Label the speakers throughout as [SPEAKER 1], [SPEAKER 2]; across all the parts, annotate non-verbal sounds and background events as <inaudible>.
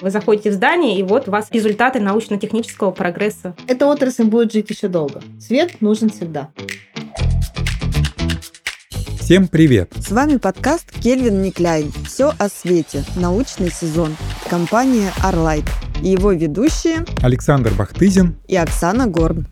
[SPEAKER 1] Вы заходите в здание, и вот у вас результаты научно-технического прогресса.
[SPEAKER 2] Эта отрасль будет жить еще долго. Свет нужен всегда.
[SPEAKER 3] Всем привет!
[SPEAKER 4] С вами подкаст Кельвин Никляйн. Все о свете. Научный сезон. Компания Arlight. И его ведущие
[SPEAKER 3] Александр Бахтызин
[SPEAKER 4] и Оксана Горн.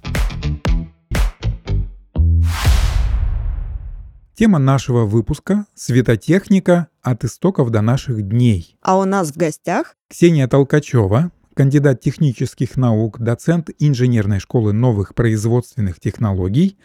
[SPEAKER 3] Тема нашего выпуска – светотехника от истоков до наших дней.
[SPEAKER 4] А у нас в гостях
[SPEAKER 3] Ксения Толкачева, кандидат технических наук, доцент инженерной школы новых производственных технологий,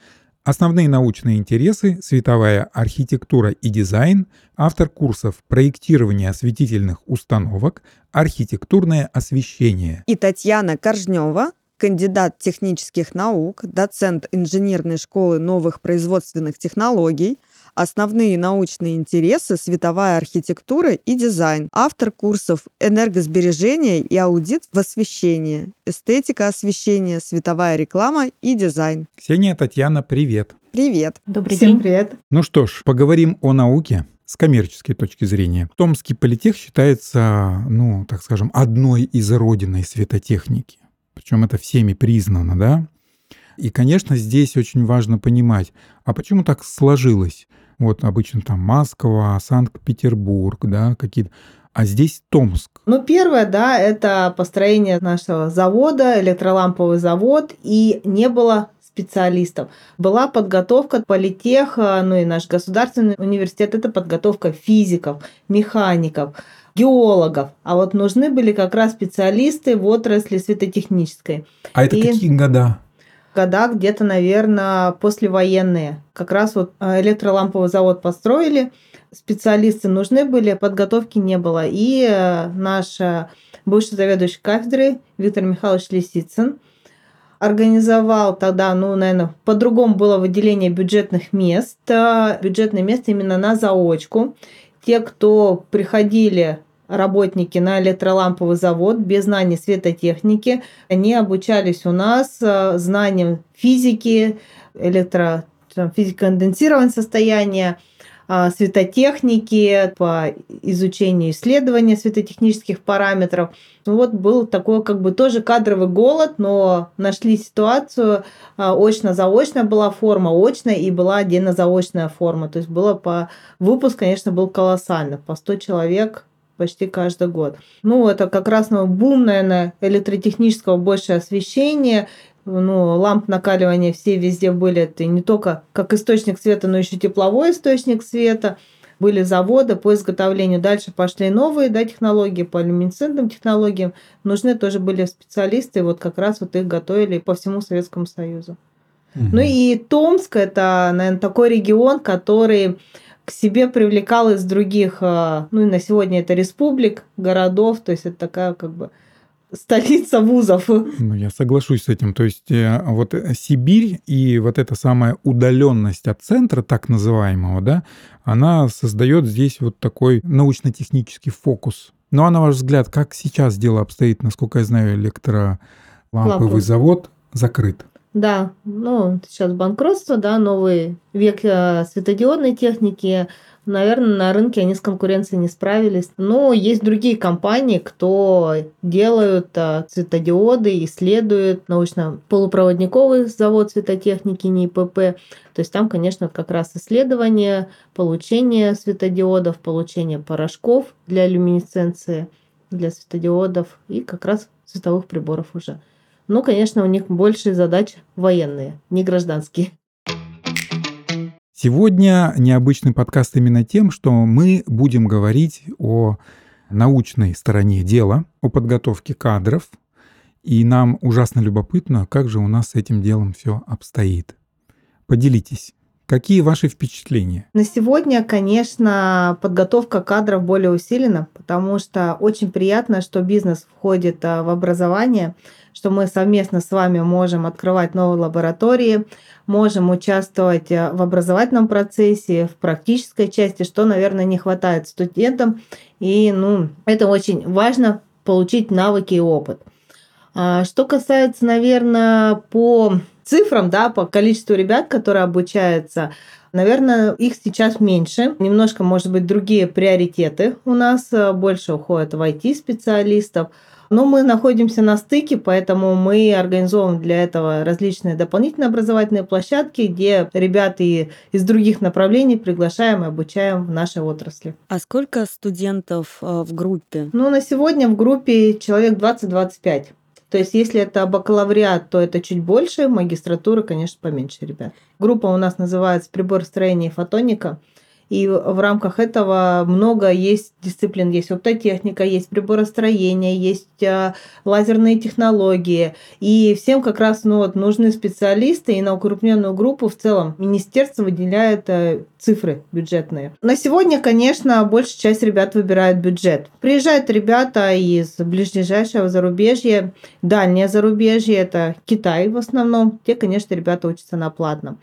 [SPEAKER 3] основные научные интересы, световая архитектура и дизайн, автор курсов проектирования осветительных установок, архитектурное освещение.
[SPEAKER 4] И Татьяна Коржнева, кандидат технических наук, доцент инженерной школы новых производственных технологий, основные научные интересы, световая архитектура и дизайн, автор курсов энергосбережения и аудит в освещении, эстетика освещения, световая реклама и дизайн.
[SPEAKER 3] Ксения Татьяна, привет.
[SPEAKER 4] Привет.
[SPEAKER 1] Добрый
[SPEAKER 2] Всем
[SPEAKER 1] день.
[SPEAKER 2] привет.
[SPEAKER 3] Ну что ж, поговорим о науке с коммерческой точки зрения. Томский политех считается, ну, так скажем, одной из родиной светотехники. Причем это всеми признано, да? И, конечно, здесь очень важно понимать, а почему так сложилось? Вот обычно там Москва, Санкт-Петербург, да, какие-то. А здесь Томск.
[SPEAKER 2] Ну, первое, да, это построение нашего завода, электроламповый завод, и не было специалистов. Была подготовка политеха, ну и наш государственный университет, это подготовка физиков, механиков, геологов. А вот нужны были как раз специалисты в отрасли светотехнической.
[SPEAKER 3] А это
[SPEAKER 2] И-
[SPEAKER 3] какие года?
[SPEAKER 2] Года где-то, наверное, послевоенные. Как раз вот э, электроламповый завод построили, специалисты нужны были, подготовки не было. И э, наш бывший заведующий кафедрой Виктор Михайлович Лисицын организовал тогда, ну, наверное, по-другому было выделение бюджетных мест. Э, Бюджетное место именно на заочку. Те, кто приходили работники на электроламповый завод без знаний светотехники, они обучались у нас э, знаниям физики, электро там, физико-конденсирования состояния, а, светотехники, по изучению исследования светотехнических параметров. Ну вот был такой как бы тоже кадровый голод, но нашли ситуацию, а, очно-заочная была форма, очная и была отдельно-заочная форма. То есть было по... Выпуск, конечно, был колоссальный, по 100 человек почти каждый год. Ну, это как раз ну, бум, наверное, электротехнического больше освещения, ну, ламп накаливания все везде были. Это не только как источник света, но еще тепловой источник света. Были заводы по изготовлению. Дальше пошли новые да, технологии по люминесцентным технологиям. Нужны тоже были специалисты. Вот как раз вот их готовили по всему Советскому Союзу. Ну и Томск это, наверное, такой регион, который к себе привлекал из других, а, ну и на сегодня это республик, городов, то есть это такая как бы столица вузов.
[SPEAKER 3] Ну, я соглашусь с этим. То есть э, вот э, Сибирь и вот эта самая удаленность от центра, так называемого, да, она создает здесь вот такой научно-технический фокус. Ну а на ваш взгляд, как сейчас дело обстоит? Насколько я знаю, электроламповый
[SPEAKER 2] Ламповый.
[SPEAKER 3] завод закрыт.
[SPEAKER 2] Да, ну, сейчас банкротство, да, новый век э, светодиодной техники. Наверное, на рынке они с конкуренцией не справились. Но есть другие компании, кто делают э, цветодиоды, исследуют научно-полупроводниковый завод светотехники НИПП. То есть там, конечно, как раз исследование, получение светодиодов, получение порошков для люминесценции, для светодиодов и как раз световых приборов уже. Ну, конечно, у них больше задач военные, не гражданские.
[SPEAKER 3] Сегодня необычный подкаст именно тем, что мы будем говорить о научной стороне дела, о подготовке кадров, и нам ужасно любопытно, как же у нас с этим делом все обстоит. Поделитесь, какие ваши впечатления?
[SPEAKER 2] На сегодня, конечно, подготовка кадров более усилена, потому что очень приятно, что бизнес входит а, в образование, что мы совместно с вами можем открывать новые лаборатории, можем участвовать а, в образовательном процессе, в практической части, что, наверное, не хватает студентам. И ну, это очень важно получить навыки и опыт. А, Что касается, наверное, по цифрам, да, по количеству ребят, которые обучаются, Наверное, их сейчас меньше. Немножко, может быть, другие приоритеты у нас. э, Больше уходят в IT-специалистов. Но мы находимся на стыке, поэтому мы организовываем для этого различные дополнительные образовательные площадки, где ребят и из других направлений приглашаем и обучаем в нашей отрасли.
[SPEAKER 4] А сколько студентов э, в группе?
[SPEAKER 2] Ну, на сегодня в группе человек 20-25. То есть, если это бакалавриат, то это чуть больше, магистратура, конечно, поменьше ребят. Группа у нас называется «Приборостроение и фотоника». И в рамках этого много есть дисциплин. Есть оптотехника, есть приборостроение, есть а, лазерные технологии. И всем как раз ну, вот, нужны специалисты. И на укрупненную группу в целом министерство выделяет э, цифры бюджетные. На сегодня, конечно, большая часть ребят выбирает бюджет. Приезжают ребята из ближайшего зарубежья, дальнее зарубежье, это Китай в основном. Те, конечно, ребята учатся на платном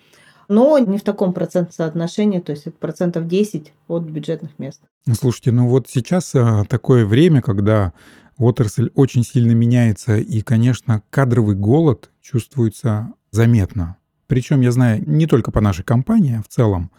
[SPEAKER 2] но не в таком процентном соотношении, то есть процентов 10 от бюджетных мест.
[SPEAKER 3] Слушайте, ну вот сейчас а, такое время, когда отрасль очень сильно меняется, и, конечно, кадровый голод чувствуется заметно. Причем, я знаю, не только по нашей компании, а в целом.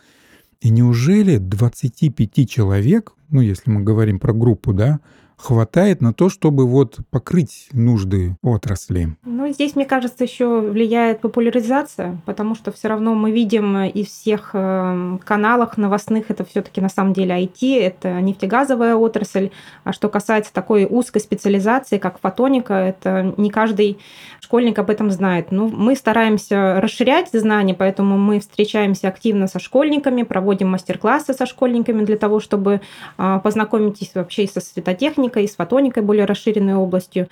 [SPEAKER 3] И неужели 25 человек, ну, если мы говорим про группу, да, хватает на то, чтобы вот покрыть нужды отрасли?
[SPEAKER 1] Ну, здесь, мне кажется, еще влияет популяризация, потому что все равно мы видим из всех э, каналах новостных, это все-таки на самом деле IT, это нефтегазовая отрасль. А что касается такой узкой специализации, как фотоника, это не каждый школьник об этом знает. Ну, мы стараемся расширять знания, поэтому мы встречаемся активно со школьниками, проводим мастер-классы со школьниками для того, чтобы а, познакомитесь вообще и со светотехникой, и с фотоникой более расширенной областью.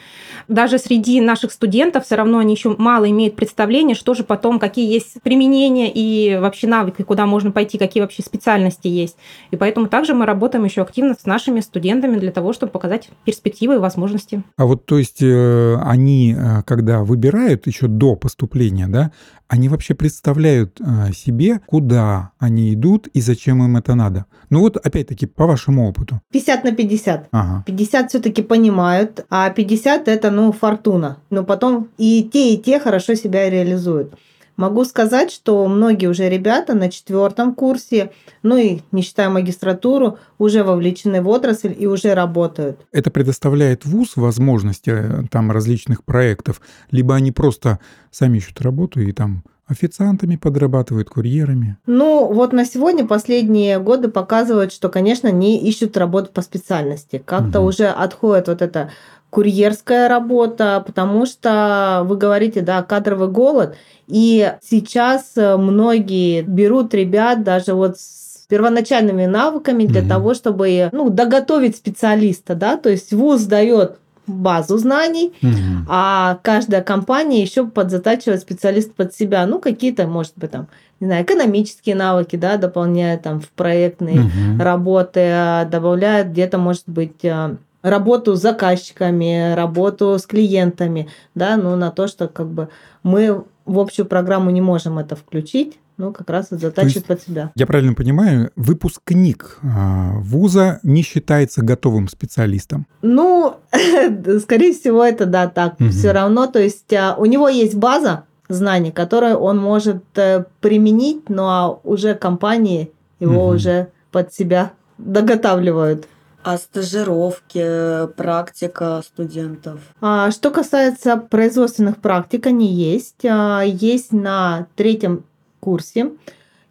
[SPEAKER 1] Даже среди наших студентов все равно они еще мало имеют представления, что же потом, какие есть применения и вообще навыки, куда можно пойти, какие вообще специальности есть. И поэтому также мы работаем еще активно с нашими студентами для того, чтобы показать перспективы и возможности.
[SPEAKER 3] А вот то есть э, они, э, когда выбирают еще до поступления, да, они вообще представляют э, себе, куда они идут и зачем им это надо. Ну вот опять-таки по вашему опыту.
[SPEAKER 2] 50 на 50.
[SPEAKER 3] Ага.
[SPEAKER 2] 50 все-таки понимают, а 50 это, ну, фортуна. Но потом и те, и те хорошо себя реализуют. Могу сказать, что многие уже ребята на четвертом курсе, ну и не считая магистратуру, уже вовлечены в отрасль и уже работают.
[SPEAKER 3] Это предоставляет ВУЗ возможности э, там различных проектов, либо они просто сами ищут работу и там официантами подрабатывают, курьерами.
[SPEAKER 2] Ну, вот на сегодня последние годы показывают, что, конечно, не ищут работу по специальности. Как-то
[SPEAKER 3] Мгм.
[SPEAKER 2] уже отходит вот эта курьерская работа, потому что вы говорите, да, кадровый голод, и сейчас э, многие берут ребят даже вот с первоначальными навыками для
[SPEAKER 3] Мгм.
[SPEAKER 2] того, чтобы ну, доготовить специалиста, да, то есть ВУЗ дает базу знаний,
[SPEAKER 3] Мгм.
[SPEAKER 2] а каждая компания еще подзатачивает специалист под себя. Ну, какие-то, может быть, там, не знаю, экономические навыки, да, дополняет там в проектные
[SPEAKER 3] Мгм.
[SPEAKER 2] работы, а, добавляет где-то, может быть, а, работу с заказчиками, работу с клиентами, да, ну, на то, что как бы мы в общую программу не можем это включить, ну, как раз и затачивает под себя.
[SPEAKER 3] Я правильно понимаю, выпускник а, вуза не считается готовым специалистом.
[SPEAKER 2] Ну, <laughs> скорее всего, это да, так.
[SPEAKER 3] Мгм.
[SPEAKER 2] Все равно, то есть а, у него есть база знаний, которую он может э, применить, но а уже компании его
[SPEAKER 3] Мгм.
[SPEAKER 2] уже под себя <laughs> доготавливают.
[SPEAKER 4] А стажировки, практика студентов?
[SPEAKER 2] А, Что касается производственных практик, они есть. А, Есть на третьем курсе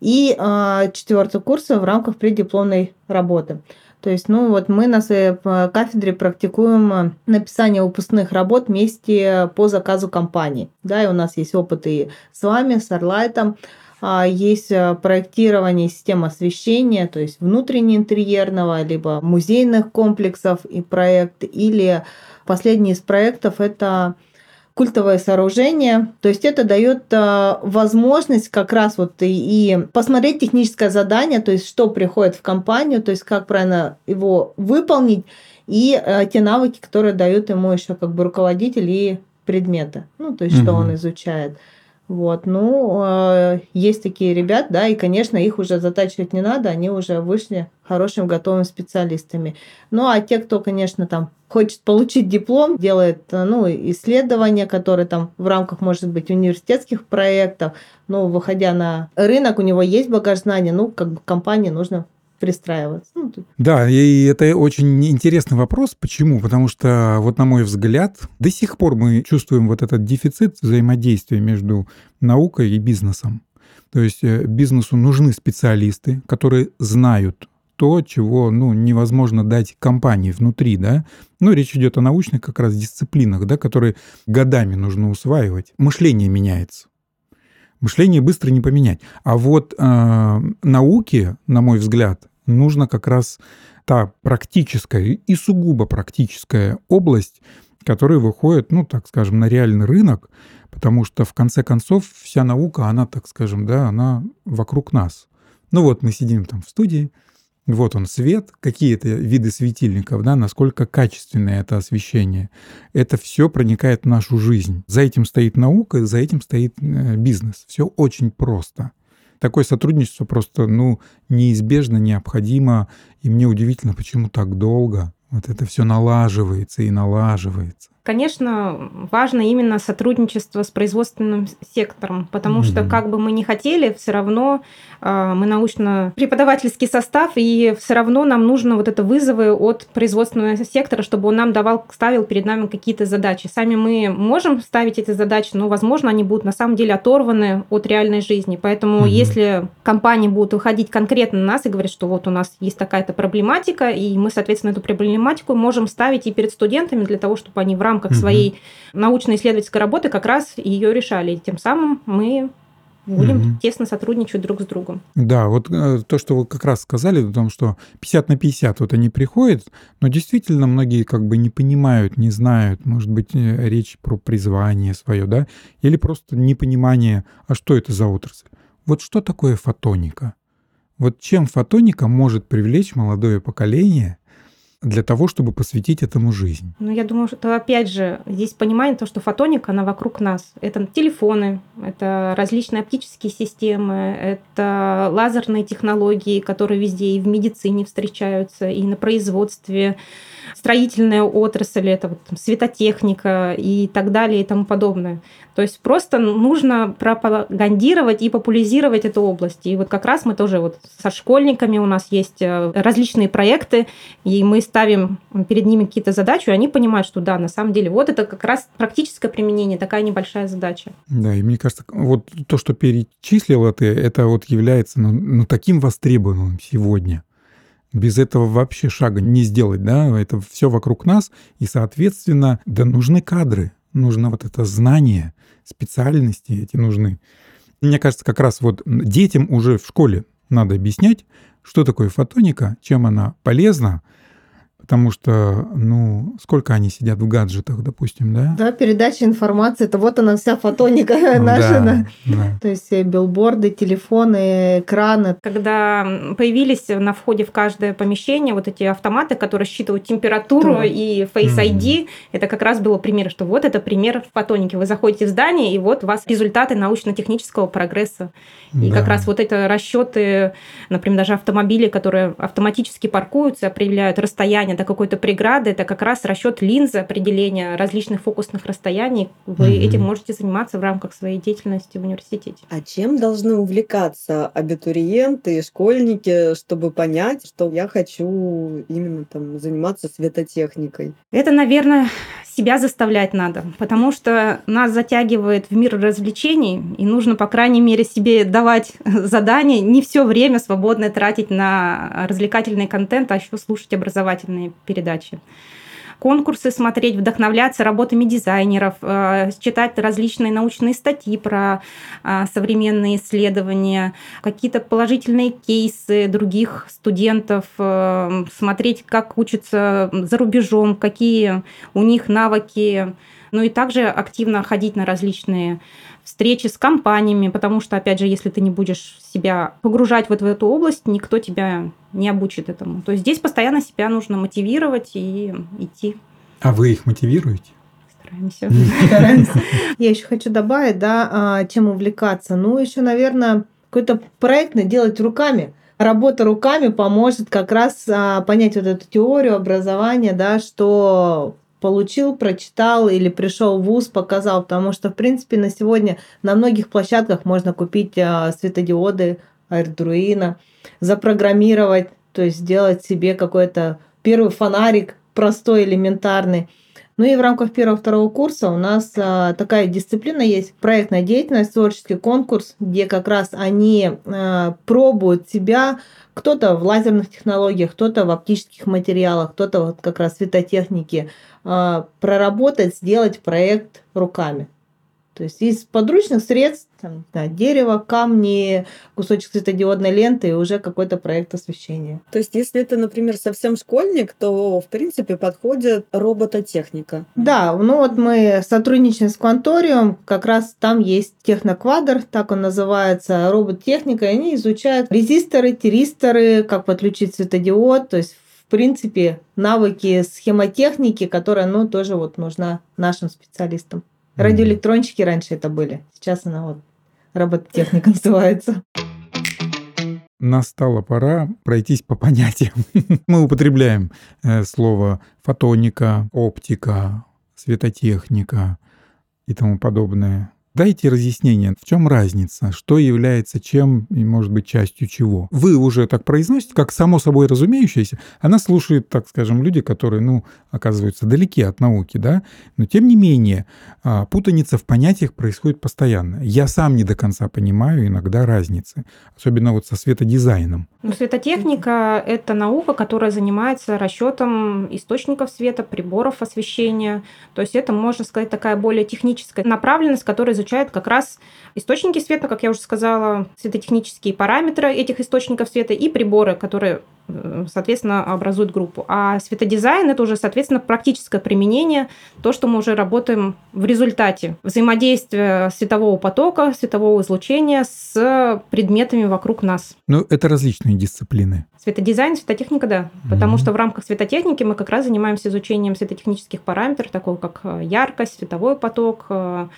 [SPEAKER 2] и а, четвертом курсе в рамках преддипломной работы. То есть, ну вот мы на своей а, кафедре практикуем а, написание выпускных работ вместе по заказу компании. Да, и у нас есть опыт и с вами, с Арлайтом. А, Есть а, проектирование систем освещения, то есть внутренне-интерьерного, либо музейных комплексов и проект, или последний из проектов это культовое сооружение. То есть это дает а, возможность как раз вот и, и посмотреть техническое задание, то есть что приходит в компанию, то есть как правильно его выполнить, и а, те навыки, которые дают ему еще как бы руководитель и предметы, ну то есть что
[SPEAKER 3] Мгм.
[SPEAKER 2] он изучает. Вот, ну, э, есть такие ребят, да, и, конечно, их уже затачивать не надо, они уже вышли хорошими готовыми специалистами. Ну, а те, кто, конечно, там хочет получить диплом, делает, ну, исследования, которые там в рамках, может быть, университетских проектов, ну, выходя на рынок, у него есть багаж знаний, ну, как бы компании нужно пристраиваться. Ну, тут...
[SPEAKER 3] Да, и это очень интересный вопрос. Почему? Потому что, вот на мой взгляд, до сих пор мы чувствуем вот этот дефицит взаимодействия между наукой и бизнесом. То есть э, бизнесу нужны специалисты, которые знают то, чего ну, невозможно дать компании внутри, да. Ну, речь идет о научных как раз дисциплинах, да, которые годами нужно усваивать. Мышление меняется. Мышление быстро не поменять. А вот э, науке, на мой взгляд, нужно как раз та практическая и сугубо практическая область, которая выходит, ну, так скажем, на реальный рынок, потому что в конце концов вся наука, она, так скажем, да, она вокруг нас. Ну вот мы сидим там в студии, вот он свет, какие это виды светильников, да, насколько качественное это освещение. Это все проникает в нашу жизнь. За этим стоит наука, за этим стоит э, бизнес. Все очень просто. Такое сотрудничество просто, ну, неизбежно, необходимо. И мне удивительно, почему так долго вот это все налаживается и налаживается.
[SPEAKER 1] Конечно, важно именно сотрудничество с производственным сектором, потому mm-hmm. что как бы мы ни хотели, все равно э, мы научно-преподавательский состав, и все равно нам нужно вот это вызовы от производственного сектора, чтобы он нам давал, ставил перед нами какие-то задачи. Сами мы можем ставить эти задачи, но, возможно, они будут на самом деле оторваны от реальной жизни. Поэтому, mm-hmm. если компании будут выходить конкретно на нас и говорить, что вот у нас есть такая-то проблематика, и мы, соответственно, эту проблематику можем ставить и перед студентами для того, чтобы они в рамках рамках угу. своей научно-исследовательской работы как раз ее решали. И тем самым мы будем угу. тесно сотрудничать друг с другом.
[SPEAKER 3] Да, вот э, то, что вы как раз сказали, о том, что 50 на 50 вот они приходят, но действительно многие как бы не понимают, не знают, может быть, э, речь про призвание свое, да, или просто непонимание, а что это за отрасль. Вот что такое фотоника? Вот чем фотоника может привлечь молодое поколение для того, чтобы посвятить этому жизнь?
[SPEAKER 1] Ну, я думаю, что опять же здесь понимание то, что фотоника, она вокруг нас. Это телефоны, это различные оптические системы, это лазерные технологии, которые везде и в медицине встречаются, и на производстве, строительная отрасль, это вот светотехника и так далее и тому подобное. То есть просто нужно пропагандировать и популяризировать эту область. И вот как раз мы тоже вот со школьниками у нас есть э, различные проекты, и мы ставим перед ними какие-то задачи, и они понимают, что да, на самом деле вот это как раз практическое применение, такая небольшая задача.
[SPEAKER 3] Да, и мне кажется, вот то, что перечислила ты, это вот является ну, ну таким востребованным сегодня без этого вообще шага не сделать, да, это все вокруг нас, и, соответственно, да нужны кадры, нужно вот это знание, специальности эти нужны. Мне кажется, как раз вот детям уже в школе надо объяснять, что такое фотоника, чем она полезна, Потому что, ну, сколько они сидят в гаджетах, допустим, да?
[SPEAKER 2] Да, передача информации, это вот она вся фотоника <laughs> ну, наша. Да, да. То есть э, билборды, телефоны, экраны.
[SPEAKER 1] Когда появились на входе в каждое помещение вот эти автоматы, которые считывают температуру да. и Face ID, mm. это как раз было пример, что вот это пример фотоники. Вы заходите в здание, и вот у вас результаты научно-технического прогресса. И да. как раз вот это расчеты, например, даже автомобили, которые автоматически паркуются, определяют расстояние до какой-то преграды, это как раз расчет линзы определения различных фокусных расстояний. Вы угу. этим можете заниматься в рамках своей деятельности в университете.
[SPEAKER 4] А чем должны увлекаться абитуриенты и школьники, чтобы понять, что я хочу именно там заниматься светотехникой?
[SPEAKER 1] Это, наверное, себя заставлять надо, потому что нас затягивает в мир развлечений, и нужно, по крайней мере, себе давать <laughs> задания, не все время свободное тратить на развлекательный контент, а еще слушать образовательные передачи. Конкурсы смотреть, вдохновляться работами дизайнеров, э, читать различные научные статьи про э, современные исследования, какие-то положительные кейсы других студентов, э, смотреть, как учатся за рубежом, какие у них навыки, ну и также активно ходить на различные встречи с компаниями, потому что, опять же, если ты не будешь себя погружать вот в эту область, никто тебя не обучит этому. То есть здесь постоянно себя нужно мотивировать и идти.
[SPEAKER 3] А вы их мотивируете?
[SPEAKER 1] Стараемся.
[SPEAKER 2] Стараемся. <laughs> Я еще хочу добавить, да, а, чем увлекаться. Ну, еще, наверное, какой-то проект делать руками. Работа руками поможет как раз а, понять вот эту теорию образования, да, что получил, прочитал или пришел в ВУЗ, показал, потому что, в принципе, на сегодня на многих площадках можно купить а, светодиоды Arduino, запрограммировать, то есть сделать себе какой-то первый фонарик простой, элементарный. Ну и в рамках первого-второго курса у нас а, такая дисциплина есть, проектная деятельность, творческий конкурс, где как раз они а, пробуют себя, кто-то в лазерных технологиях, кто-то в оптических материалах, кто-то вот как раз в светотехнике, а, проработать, сделать проект руками. То есть из подручных средств, там, да, дерево, камни, кусочек светодиодной ленты и уже какой-то проект освещения.
[SPEAKER 4] То есть если это, например, совсем школьник, то, в принципе, подходит робототехника.
[SPEAKER 2] Да, ну вот мы сотрудничаем с Кванториум, как раз там есть техноквадр, так он называется, робототехника, и они изучают резисторы, тиристоры, как подключить светодиод, то есть в принципе, навыки схемотехники, которая, ну, тоже вот нужна нашим специалистам. Радиоэлектронщики раньше это были. Сейчас она вот робототехника называется.
[SPEAKER 3] Настала пора пройтись по понятиям. <laughs> Мы употребляем э, слово фотоника, оптика, светотехника и тому подобное. Дайте разъяснение, в чем разница, что является чем и может быть частью чего. Вы уже так произносите, как само собой разумеющееся. Она слушает, так скажем, люди, которые, ну, оказываются далеки от науки, да, но тем не менее а, путаница в понятиях происходит постоянно. Я сам не до конца понимаю иногда разницы, особенно вот со светодизайном.
[SPEAKER 1] Ну, светотехника – это наука, которая занимается расчетом источников света, приборов освещения. То есть это, можно сказать, такая более техническая направленность, которая изучает изучает как раз источники света, как я уже сказала, светотехнические параметры этих источников света и приборы, которые э, соответственно, образуют группу. А светодизайн – это уже, соответственно, практическое применение, то, что мы уже работаем в результате взаимодействия светового потока, светового излучения с предметами вокруг нас.
[SPEAKER 3] Ну, это различные дисциплины.
[SPEAKER 1] Светодизайн, светотехника, да. Mm-hmm. Потому что в рамках светотехники мы как раз занимаемся изучением светотехнических параметров, такого как яркость, световой поток, э,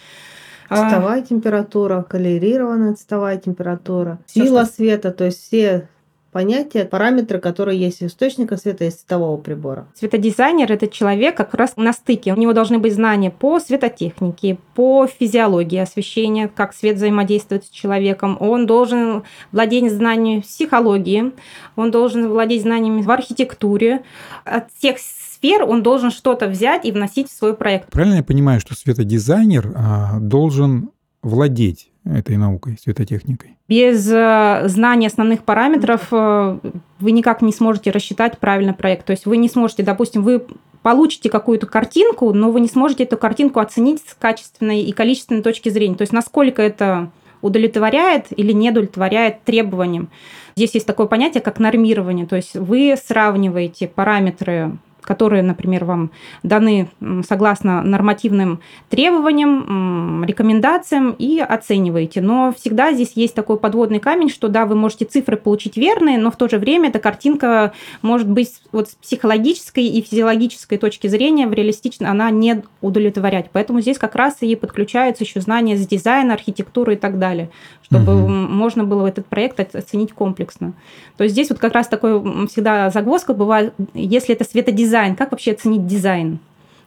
[SPEAKER 2] Цветовая а... температура, колерированная цветовая температура, сила света, то есть все понятия, параметры, которые есть у источника света и светового прибора.
[SPEAKER 1] Светодизайнер – это человек как раз на стыке. У него должны быть знания по светотехнике, по физиологии освещения, как свет взаимодействует с человеком. Он должен владеть знаниями психологии, он должен владеть знаниями в архитектуре. От всех сфер он должен что-то взять и вносить в свой проект.
[SPEAKER 3] Правильно я понимаю, что светодизайнер а, должен владеть этой наукой, светотехникой?
[SPEAKER 1] Без э, знания основных параметров э, вы никак не сможете рассчитать правильно проект. То есть вы не сможете, допустим, вы получите какую-то картинку, но вы не сможете эту картинку оценить с качественной и количественной точки зрения. То есть насколько это удовлетворяет или не удовлетворяет требованиям. Здесь есть такое понятие, как нормирование. То есть вы сравниваете параметры которые, например, вам даны согласно нормативным требованиям, рекомендациям и оцениваете. Но всегда здесь есть такой подводный камень, что да, вы можете цифры получить верные, но в то же время эта картинка может быть вот с психологической и физиологической точки зрения в реалистично она не удовлетворять. Поэтому здесь как раз и подключаются еще знания с дизайна, архитектуры и так далее, чтобы угу. можно было этот проект оценить комплексно. То есть здесь вот как раз такой всегда загвоздка бывает, если это светодизайн, как вообще оценить дизайн?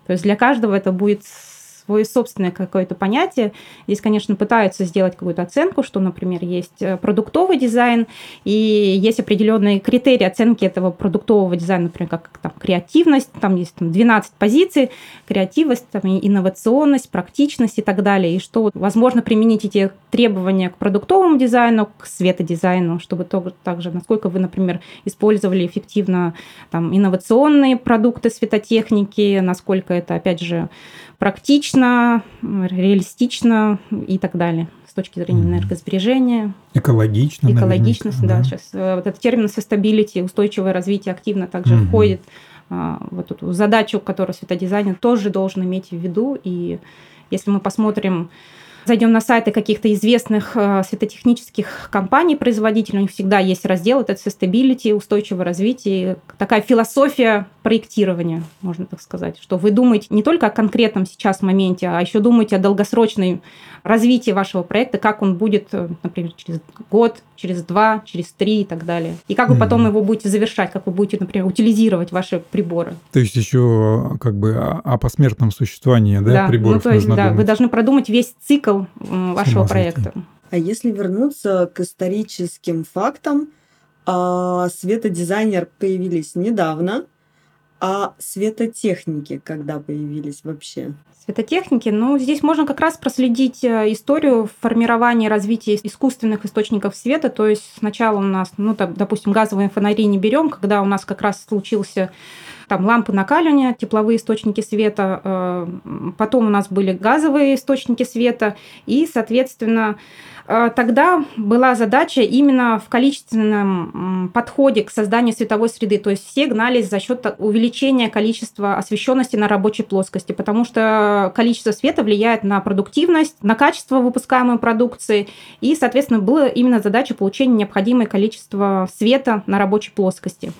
[SPEAKER 1] То есть для каждого это будет свое собственное какое-то понятие. Здесь, конечно, пытаются сделать какую-то оценку, что, например, есть э, продуктовый дизайн, и есть определенные критерии оценки этого продуктового дизайна, например, как там, креативность, там есть там, 12 позиций, креативность, там, инновационность, практичность и так далее, и что возможно применить эти требования к продуктовому дизайну, к светодизайну, чтобы то, также, насколько вы, например, использовали эффективно там, инновационные продукты светотехники, насколько это, опять же, практично, реалистично и так далее с точки зрения энергосбережения.
[SPEAKER 3] Экологично.
[SPEAKER 1] Экологичность, да, да. Сейчас э, вот этот термин sustainability, устойчивое развитие активно также угу. входит а, в эту задачу, которую светодизайнер тоже должен иметь в виду. И если мы посмотрим зайдем на сайты каких-то известных э, светотехнических компаний, производителей, у них всегда есть раздел это sustainability, устойчивое развитие, такая философия проектирования, можно так сказать, что вы думаете не только о конкретном сейчас моменте, а еще думаете о долгосрочной развитии вашего проекта, как он будет, э, например, через год, через два, через три и так далее. И как вы потом его будете завершать, как вы будете, например, утилизировать ваши приборы.
[SPEAKER 3] То есть еще как бы о посмертном существовании да,
[SPEAKER 1] да.
[SPEAKER 3] приборов
[SPEAKER 1] ну, то есть,
[SPEAKER 3] нужно
[SPEAKER 1] да,
[SPEAKER 3] думать.
[SPEAKER 1] вы должны продумать весь цикл вашего проекта.
[SPEAKER 4] А если вернуться к историческим фактам, а, светодизайнер появились недавно, а светотехники когда появились вообще?
[SPEAKER 1] Светотехники, ну, здесь можно как раз проследить э, историю формирования и развития искусственных источников света. То есть сначала у нас, ну, там, допустим, газовые фонари не берем, когда у нас как раз случился там лампы накаливания, тепловые источники света, э, потом у нас были газовые источники света, и, соответственно, Тогда была задача именно в количественном подходе к созданию световой среды. То есть все гнались за счет увеличения количества освещенности на рабочей плоскости, потому что количество света влияет на продуктивность, на качество выпускаемой продукции. И, соответственно, была именно задача получения необходимого количества света на рабочей плоскости.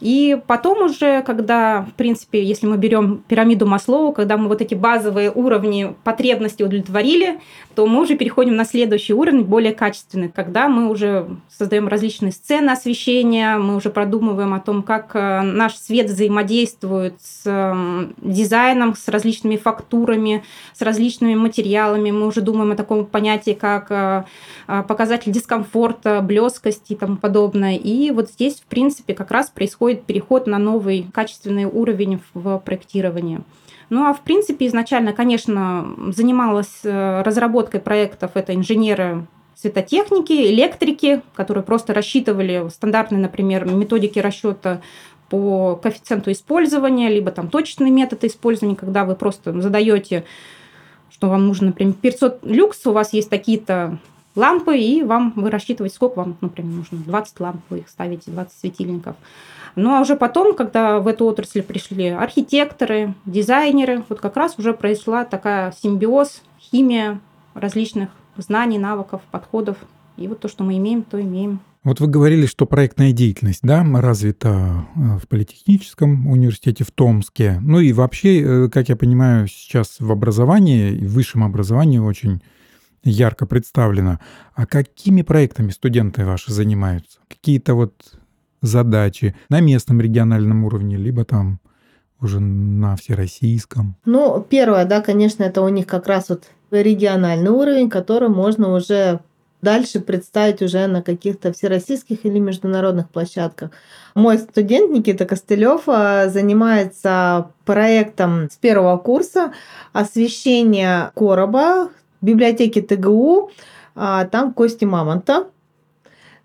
[SPEAKER 1] И потом уже, когда, в принципе, если мы берем пирамиду Маслоу, когда мы вот эти базовые уровни потребностей удовлетворили, то мы уже переходим на следующий уровень, более качественный, когда мы уже создаем различные сцены освещения, мы уже продумываем о том, как э, наш свет взаимодействует с дизайном, с различными фактурами, с различными материалами. Мы уже думаем о таком понятии, как э, э, показатель дискомфорта, блескости и тому подобное. И вот здесь, в принципе, как раз происходит происходит переход на новый качественный уровень в проектировании. Ну а в принципе изначально, конечно, занималась э, разработкой проектов это инженеры светотехники, электрики, которые просто рассчитывали стандартные, например, методики расчета по коэффициенту использования, либо там точечные методы использования, когда вы просто задаете, что вам нужно, например, 500 люкс, у вас есть такие-то лампы, и вам вы рассчитываете, сколько вам, например, нужно. 20 ламп вы их ставите, 20 светильников. Ну а уже потом, когда в эту отрасль пришли архитекторы, дизайнеры, вот как раз уже произошла такая симбиоз, химия различных знаний, навыков, подходов. И вот то, что мы имеем, то имеем.
[SPEAKER 3] Вот вы говорили, что проектная деятельность, да, развита э, в Политехническом университете в Томске. Ну и вообще, э, как я понимаю, сейчас в образовании, в высшем образовании очень ярко представлено. А какими проектами студенты ваши занимаются? Какие-то вот задачи на местном региональном уровне, либо там уже на всероссийском?
[SPEAKER 2] Ну, первое, да, конечно, это у них как раз вот региональный уровень, который можно уже дальше представить уже на каких-то всероссийских или международных площадках. Мой студент Никита Костылев а, занимается проектом с первого курса освещения короба библиотеки ТГУ, а, там кости мамонта.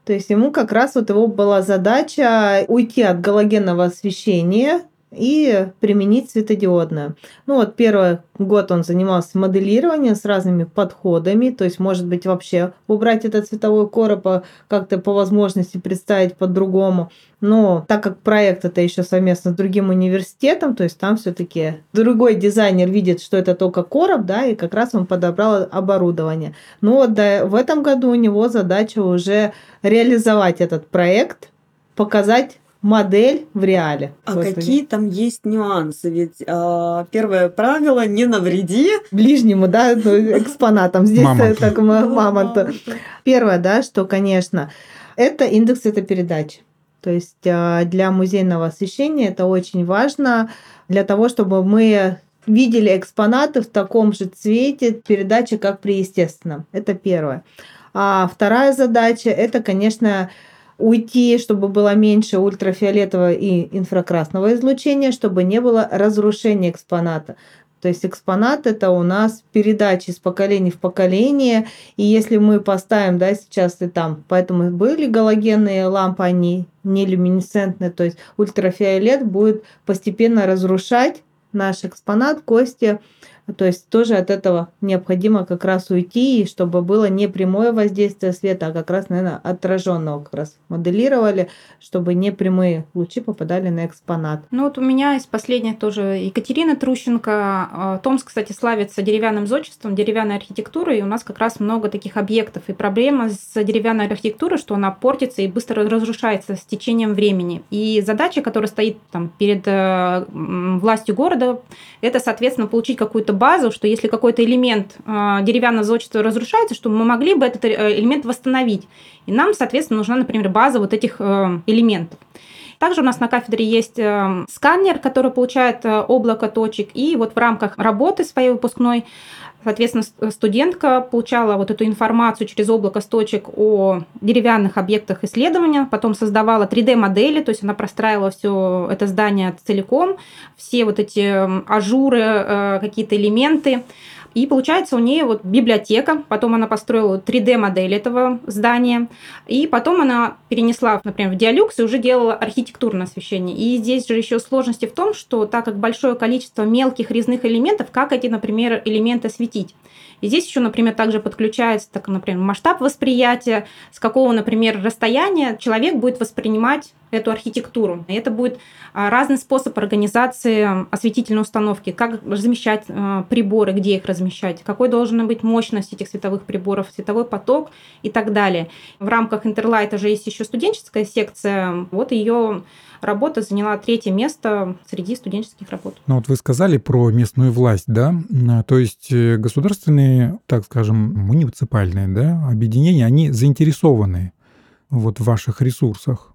[SPEAKER 2] То есть ему как раз вот его была задача уйти от галогенного освещения и применить светодиодное. Ну вот первый год он занимался моделированием с разными подходами, то есть может быть вообще убрать этот цветовой короб, а как-то по возможности представить по-другому. Но так как проект это еще совместно с другим университетом, то есть там все-таки другой дизайнер видит, что это только короб, да, и как раз он подобрал оборудование. Ну вот да, в этом году у него задача уже реализовать этот проект, показать модель в реале.
[SPEAKER 4] А Господи. какие там есть нюансы? Ведь э, первое правило не навреди
[SPEAKER 2] ближнему, да, <laughs> экспонатам. Здесь мамонту. так мамонту. Первое, да, что, конечно, это индекс цветопередачи. То есть а, для музейного освещения это очень важно для того, чтобы мы видели экспонаты в таком же цвете передачи, как при естественном. Это первое. А вторая задача – это, конечно, уйти, чтобы было меньше ультрафиолетового и инфракрасного излучения, чтобы не было разрушения экспоната. То есть экспонат это у нас передача из поколения в поколение. И если мы поставим, да, сейчас и там, поэтому были галогенные лампы, они не люминесцентные, то есть ультрафиолет будет постепенно разрушать наш экспонат, кости, то есть тоже от этого необходимо как раз уйти, чтобы было не прямое воздействие света, а как раз, наверное, отраженного как раз моделировали, чтобы не прямые лучи попадали на экспонат.
[SPEAKER 1] Ну вот у меня из последних тоже Екатерина Трущенко. А, Томск, кстати, славится деревянным зодчеством, деревянной архитектурой, и у нас как раз много таких объектов. И проблема с деревянной архитектурой, что она портится и быстро разрушается с течением времени. И задача, которая стоит там перед э, властью города, это, соответственно, получить какую-то базу, что если какой-то элемент э, деревянного зодчества разрушается, что мы могли бы этот э, элемент восстановить. И нам, соответственно, нужна, например, база вот этих э, элементов. Также у нас на кафедре есть сканер, который получает облако точек. И вот в рамках работы своей выпускной Соответственно, студентка получала вот эту информацию через облако с точек о деревянных объектах исследования, потом создавала 3D-модели, то есть она простраивала все это здание целиком, все вот эти ажуры, э, какие-то элементы. И получается у нее вот библиотека, потом она построила 3D-модель этого здания, и потом она перенесла, например, в Диалюкс и уже делала архитектурное освещение. И здесь же еще сложности в том, что так как большое количество мелких резных элементов, как эти, например, элементы осветить. И здесь еще, например, также подключается, так, например, масштаб восприятия, с какого, например, расстояния человек будет воспринимать эту архитектуру. И это будет а, разный способ организации осветительной установки, как размещать а, приборы, где их размещать, какой должна быть мощность этих световых приборов, световой поток и так далее. В рамках Интерлайта же есть еще студенческая секция. Вот ее работа заняла третье место среди студенческих работ.
[SPEAKER 3] Ну вот вы сказали про местную власть, да? То есть э, государственные, так скажем, муниципальные да, объединения, они заинтересованы вот в ваших ресурсах,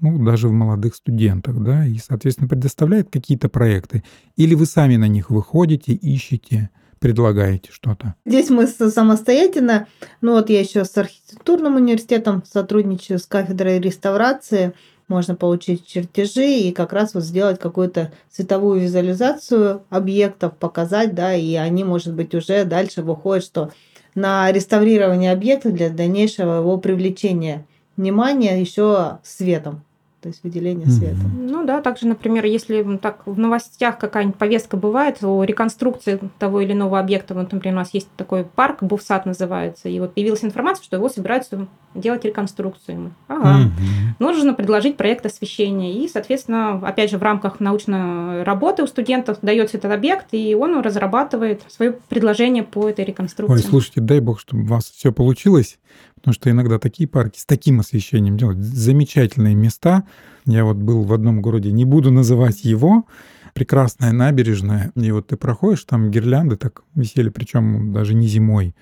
[SPEAKER 3] ну, даже в молодых студентах, да, и, соответственно, предоставляет какие-то проекты. Или вы сами на них выходите, ищете, предлагаете что-то?
[SPEAKER 2] Здесь мы самостоятельно, ну вот я еще с архитектурным университетом сотрудничаю с кафедрой реставрации, можно получить чертежи и как раз вот сделать какую-то цветовую визуализацию объектов, показать, да, и они, может быть, уже дальше выходят, что на реставрирование объекта для дальнейшего его привлечения внимания еще светом то есть выделение света. Mm-hmm.
[SPEAKER 1] Ну да, также, например, если так в новостях какая-нибудь повестка бывает о реконструкции того или иного объекта, вот, например, у нас есть такой парк, Буфсад называется, и вот появилась информация, что его собираются делать реконструкцию. Ага. Mm-hmm. Нужно предложить проект освещения, и, соответственно, опять же, в рамках научной работы у студентов дается этот объект, и он разрабатывает свое предложение по этой реконструкции.
[SPEAKER 3] Ой, слушайте, дай бог, чтобы у вас все получилось. Потому что иногда такие парки с таким освещением делают. Замечательные места. Я вот был в одном городе, не буду называть его, прекрасная набережная. И вот ты проходишь, там гирлянды так висели, причем даже не зимой.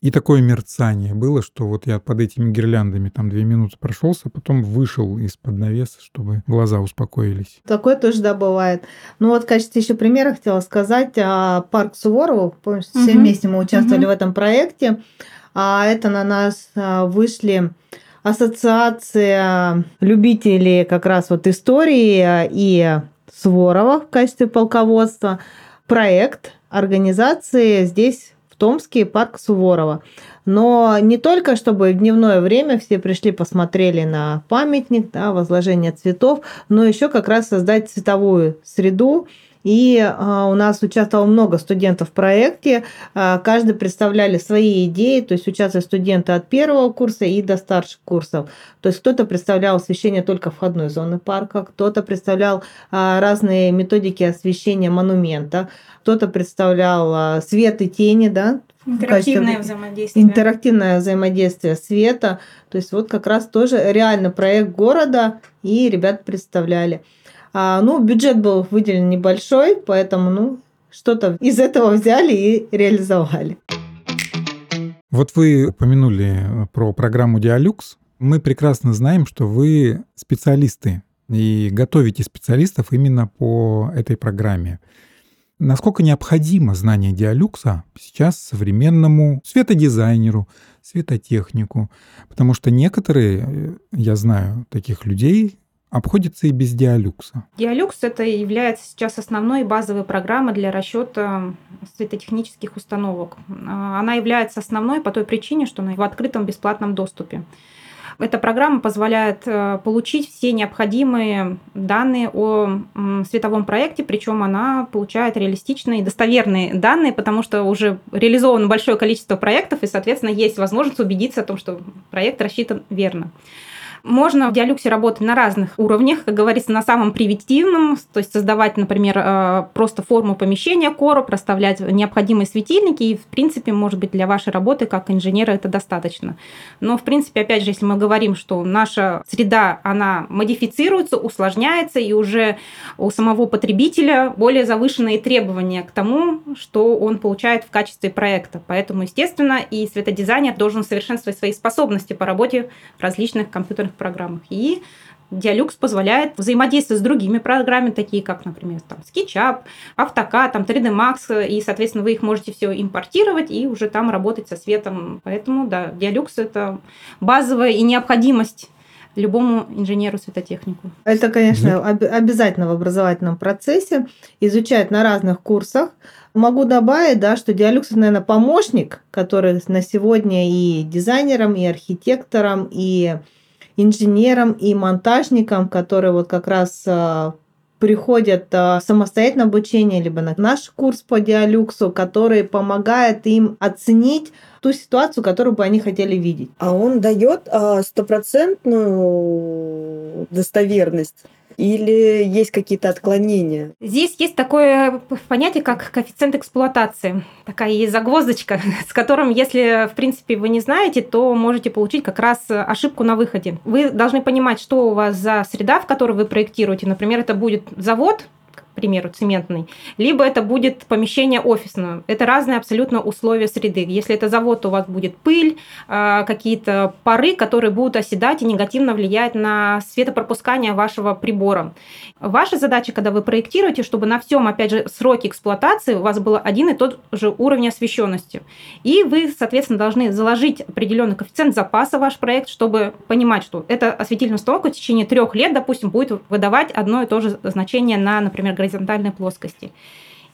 [SPEAKER 3] И такое мерцание было, что вот я под этими гирляндами там две минуты прошелся, потом вышел из-под навеса, чтобы глаза успокоились.
[SPEAKER 2] Такое тоже, да, бывает. Ну вот в качестве еще примера хотела сказать, а, парк Суворова, помнишь, все угу. вместе мы участвовали угу. в этом проекте а это на нас а, вышли ассоциация любителей как раз вот истории и Сворова в качестве полководства, проект организации здесь Томске парк Суворова. Но не только, чтобы в дневное время все пришли, посмотрели на памятник, да, возложение цветов, но еще как раз создать цветовую среду, и а, у нас участвовало много студентов в проекте. А, каждый представляли свои идеи, то есть участвовали студенты от первого курса и до старших курсов. То есть кто-то представлял освещение только входной зоны парка, кто-то представлял а, разные методики освещения монумента, кто-то представлял свет и тени, да,
[SPEAKER 1] Интерактивное взаимодействие.
[SPEAKER 2] Интерактивное взаимодействие света. То есть вот как раз тоже реально проект города, и ребят представляли. А, ну, бюджет был выделен небольшой, поэтому, ну, что-то из этого взяли и реализовали.
[SPEAKER 3] Вот вы упомянули про программу Диалюкс. Мы прекрасно знаем, что вы специалисты и готовите специалистов именно по этой программе. Насколько необходимо знание диалюкса сейчас современному светодизайнеру, светотехнику? Потому что некоторые, э, я знаю таких людей, обходится и без диалюкса.
[SPEAKER 1] Диалюкс это является сейчас основной базовой программой для расчета светотехнических установок. А, она является основной по той причине, что она в открытом бесплатном доступе. Эта программа позволяет э, получить все необходимые данные о световом проекте, причем она получает реалистичные, достоверные данные, потому что уже реализовано большое количество проектов, и, соответственно, есть возможность убедиться о том, что проект рассчитан верно. Можно в диалюксе работать на разных уровнях, как говорится, на самом примитивном, то есть создавать, например, э, просто форму помещения короб, расставлять необходимые светильники, и, в принципе, может быть, для вашей работы как инженера это достаточно. Но, в принципе, опять же, если мы говорим, что наша среда, она модифицируется, усложняется, и уже у самого потребителя более завышенные требования к тому, что он получает в качестве проекта. Поэтому, естественно, и светодизайнер должен совершенствовать свои способности по работе в различных компьютерных компьютерных программах. И Диалюкс позволяет взаимодействовать с другими программами, такие как, например, там, SketchUp, AutoCAD, там, 3D Max, и, соответственно, вы их можете все импортировать и уже там работать со светом. Поэтому, да, Диалюкс – это базовая и необходимость любому инженеру-светотехнику.
[SPEAKER 2] Это, конечно, об- обязательно в образовательном процессе, изучать на разных курсах. Могу добавить, да, что Диалюкс, наверное, помощник, который на сегодня и дизайнерам, и архитекторам, и инженерам и монтажникам, которые вот как раз а, приходят а, самостоятельно обучение, либо на наш курс по диалюксу, который помогает им оценить ту ситуацию, которую бы они хотели видеть.
[SPEAKER 4] А он дает а, стопроцентную достоверность или есть какие-то отклонения?
[SPEAKER 1] Здесь есть такое понятие, как коэффициент эксплуатации. Такая есть загвоздочка, <laughs> с которым, если, в принципе, вы не знаете, то можете получить как раз ошибку на выходе. Вы должны понимать, что у вас за среда, в которой вы проектируете. Например, это будет завод, примеру, цементный, либо это будет помещение офисное. Это разные абсолютно условия среды. Если это завод, то у вас будет пыль, а, какие-то пары, которые будут оседать и негативно влиять на светопропускание вашего прибора. Ваша задача, когда вы проектируете, чтобы на всем, опять же, сроке эксплуатации у вас был один и тот же уровень освещенности. И вы, соответственно, должны заложить определенный коэффициент запаса в ваш проект, чтобы понимать, что эта осветительная установка в течение трех лет, допустим, будет выдавать одно и то же значение на, например, горизонтальной плоскости.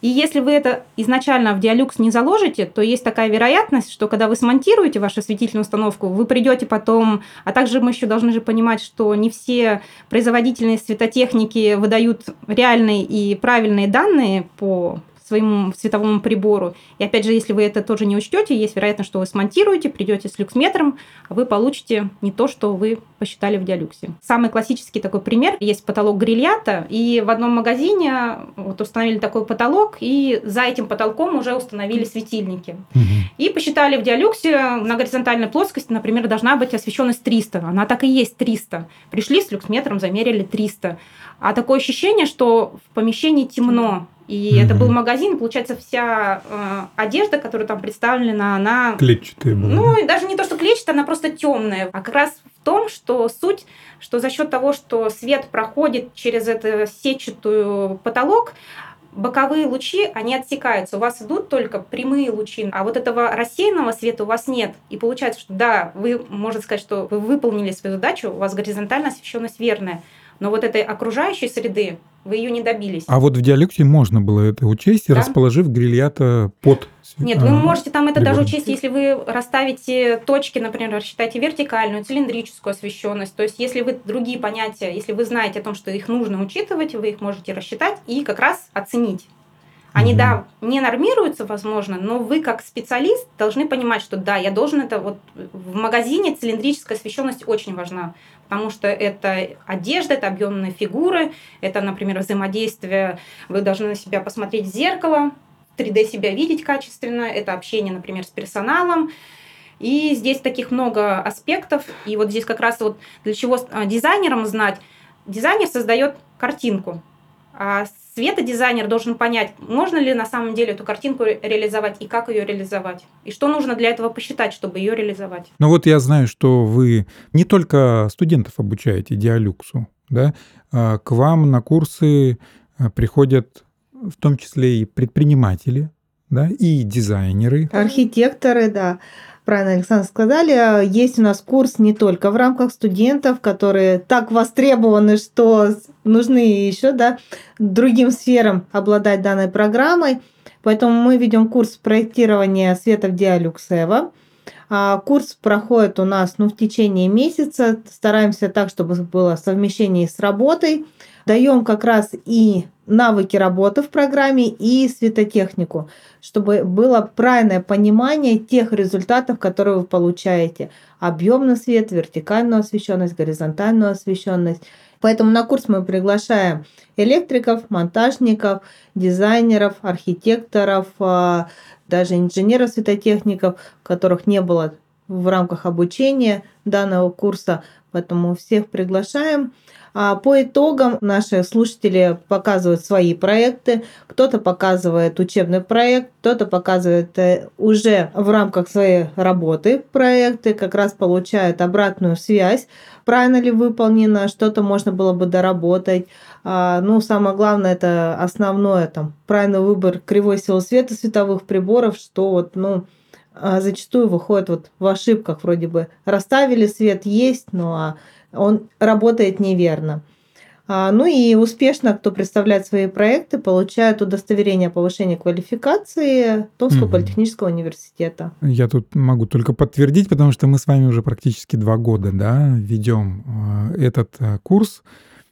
[SPEAKER 1] И если вы это изначально в диалюкс не заложите, то есть такая вероятность, что когда вы смонтируете вашу осветительную установку, вы придете потом, а также мы еще должны же понимать, что не все производительные светотехники выдают реальные и правильные данные по своему световому прибору. И опять же, если вы это тоже не учтете, есть вероятность, что вы смонтируете, придете с люксметром, а вы получите не то, что вы посчитали в диалюксе. Самый классический такой пример. Есть потолок грильята, и в одном магазине вот установили такой потолок, и за этим потолком уже установили светильники. Угу. И посчитали в диалюксе на горизонтальной плоскости, например, должна быть освещенность 300. Она так и есть 300. Пришли с люксметром, замерили 300. А такое ощущение, что в помещении темно, и mm-hmm. это был магазин, получается, вся э, одежда, которая там представлена, она...
[SPEAKER 3] Клетчатая была.
[SPEAKER 1] Ну, даже не то, что клетчатая, она просто темная. А как раз в том, что суть, что за счет того, что свет проходит через эту сетчатую потолок, боковые лучи, они отсекаются. У вас идут только прямые лучи, а вот этого рассеянного света у вас нет. И получается, что да, вы, можно сказать, что вы выполнили свою задачу, у вас горизонтальная освещенность верная. Но вот этой окружающей среды вы ее не добились.
[SPEAKER 3] А вот в диалюкте можно было это учесть, да? расположив грильята под
[SPEAKER 1] нет, вы можете там это даже учесть, если вы расставите точки, например, рассчитаете вертикальную, цилиндрическую освещенность. То есть, если вы другие понятия, если вы знаете о том, что их нужно учитывать, вы их можете рассчитать и как раз оценить. Они, mm-hmm. да, не нормируются, возможно, но вы как специалист должны понимать, что да, я должен это вот в магазине цилиндрическая освещенность очень важна, потому что это одежда, это объемные фигуры, это, например, взаимодействие, вы должны на себя посмотреть в зеркало, 3D себя видеть качественно, это общение, например, с персоналом, и здесь таких много аспектов. И вот здесь как раз вот для чего а, дизайнерам знать. Дизайнер создает картинку, светодизайнер должен понять, можно ли на самом деле эту картинку реализовать и как ее реализовать. И что нужно для этого посчитать, чтобы ее реализовать.
[SPEAKER 3] Ну вот я знаю, что вы не только студентов обучаете диалюксу, да, а к вам на курсы а, приходят в том числе и предприниматели, да, и дизайнеры.
[SPEAKER 2] Архитекторы, да правильно Александр сказали, есть у нас курс не только в рамках студентов, которые так востребованы, что нужны еще да, другим сферам обладать данной программой. Поэтому мы ведем курс проектирования света в Диалюкс Эва. А, курс проходит у нас ну, в течение месяца. Стараемся так, чтобы было совмещение с работой. Даем как раз и навыки работы в программе и светотехнику, чтобы было правильное понимание тех результатов, которые вы получаете. Объемный свет, вертикальную освещенность, горизонтальную освещенность. Поэтому на курс мы приглашаем электриков, монтажников, дизайнеров, архитекторов, а, даже инженеров-светотехников, которых не было в рамках обучения данного курса. Поэтому всех приглашаем. А по итогам наши слушатели показывают свои проекты. Кто-то показывает учебный проект, кто-то показывает э, уже в рамках своей работы проекты, как раз получает обратную связь, правильно ли выполнено, что-то можно было бы доработать. А, ну, самое главное, это основное, там, правильный выбор кривой силы света световых приборов, что вот, ну, зачастую выходит вот в ошибках, вроде бы расставили свет есть, но а он работает неверно. А, ну и успешно, кто представляет свои проекты, получает удостоверение о повышении квалификации Томского угу. политехнического университета.
[SPEAKER 3] Я тут могу только подтвердить, потому что мы с вами уже практически два года да, ведем а, этот а, курс.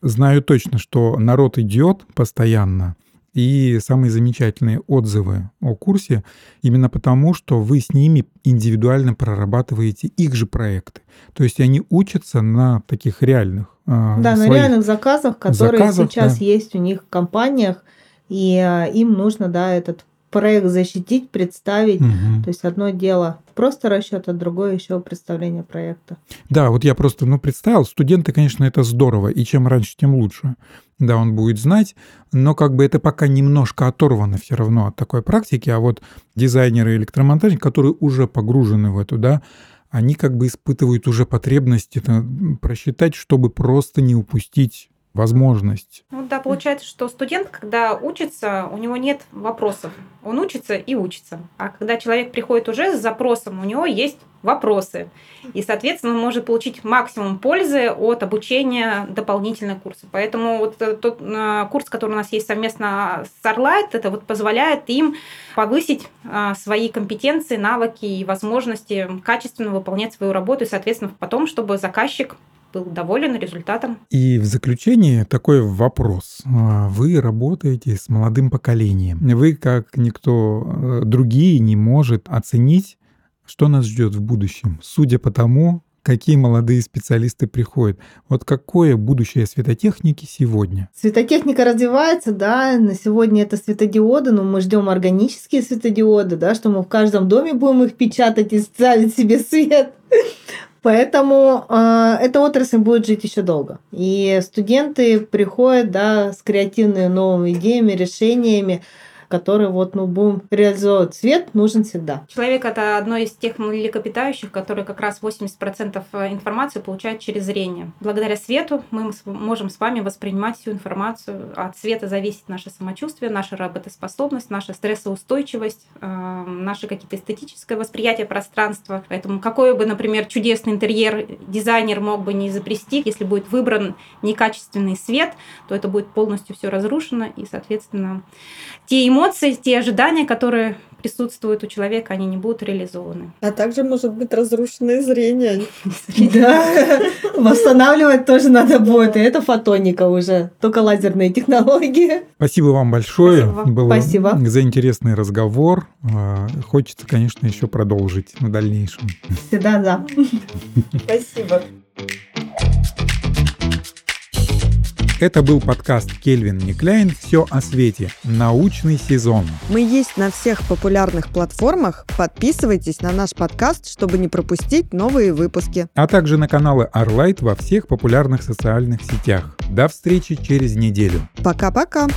[SPEAKER 3] Знаю точно, что народ идет постоянно, и самые замечательные отзывы о курсе именно потому, что вы с ними индивидуально прорабатываете их же проекты. То есть они учатся на таких реальных
[SPEAKER 2] а, Да, на реальных заказах, которые заказах, сейчас да. есть у них в компаниях, и а, им нужно, да, этот проект защитить, представить. Угу. То есть одно дело просто расчет, а другое еще представление проекта.
[SPEAKER 3] Да, вот я просто ну, представил, студенты, конечно, это здорово, и чем раньше, тем лучше. Да, он будет знать, но как бы это пока немножко оторвано все равно от такой практики, а вот дизайнеры и электромонтажники, которые уже погружены в эту, да, они как бы испытывают уже потребность это просчитать, чтобы просто не упустить возможность.
[SPEAKER 1] Ну да, получается, что студент, когда учится, у него нет вопросов. Он учится и учится. А когда человек приходит уже с запросом, у него есть вопросы. И, соответственно, он может получить максимум пользы от обучения дополнительных курсов. Поэтому вот тот э, курс, который у нас есть совместно с Arlight, это вот позволяет им повысить э, свои компетенции, навыки и возможности качественно выполнять свою работу и, соответственно, потом, чтобы заказчик был доволен результатом.
[SPEAKER 3] И в заключение такой вопрос. А, вы работаете с молодым поколением. Вы, как никто э, другие, не может оценить, что нас ждет в будущем, судя по тому, какие молодые специалисты приходят. Вот какое будущее светотехники сегодня?
[SPEAKER 2] Светотехника развивается, да, на сегодня это светодиоды, но мы ждем органические светодиоды, да, что мы в каждом доме будем их печатать и ставить себе свет. Поэтому э, эта отрасль будет жить еще долго. И студенты приходят да, с креативными новыми идеями, решениями который вот, ну, будем реализовывать. Свет нужен всегда.
[SPEAKER 1] Человек – это одно из тех млекопитающих, которые как раз 80% информации получают через зрение. Благодаря свету мы можем с вами воспринимать всю информацию. От света зависит наше самочувствие, наша работоспособность, наша стрессоустойчивость, э, наше какие-то эстетическое восприятие пространства. Поэтому какой бы, например, чудесный интерьер дизайнер мог бы не изобрести, если будет выбран некачественный свет, то это будет полностью все разрушено, и, соответственно, те эмоции, эмоции, те ожидания, которые присутствуют у человека, они не будут реализованы.
[SPEAKER 4] А также может быть разрушенное зрение.
[SPEAKER 2] Да, восстанавливать тоже надо будет. И это фотоника уже, только лазерные технологии.
[SPEAKER 3] Спасибо вам большое.
[SPEAKER 2] Спасибо.
[SPEAKER 3] За интересный разговор. А, хочется, конечно, еще продолжить в дальнейшем.
[SPEAKER 2] Всегда да.
[SPEAKER 4] Спасибо.
[SPEAKER 3] Это был подкаст Кельвин Никляйн «Все о свете. Научный сезон».
[SPEAKER 4] Мы есть на всех популярных платформах. Подписывайтесь на наш подкаст, чтобы не пропустить новые выпуски.
[SPEAKER 3] А также на каналы Arlight во всех популярных социальных сетях. До встречи через неделю.
[SPEAKER 4] Пока-пока.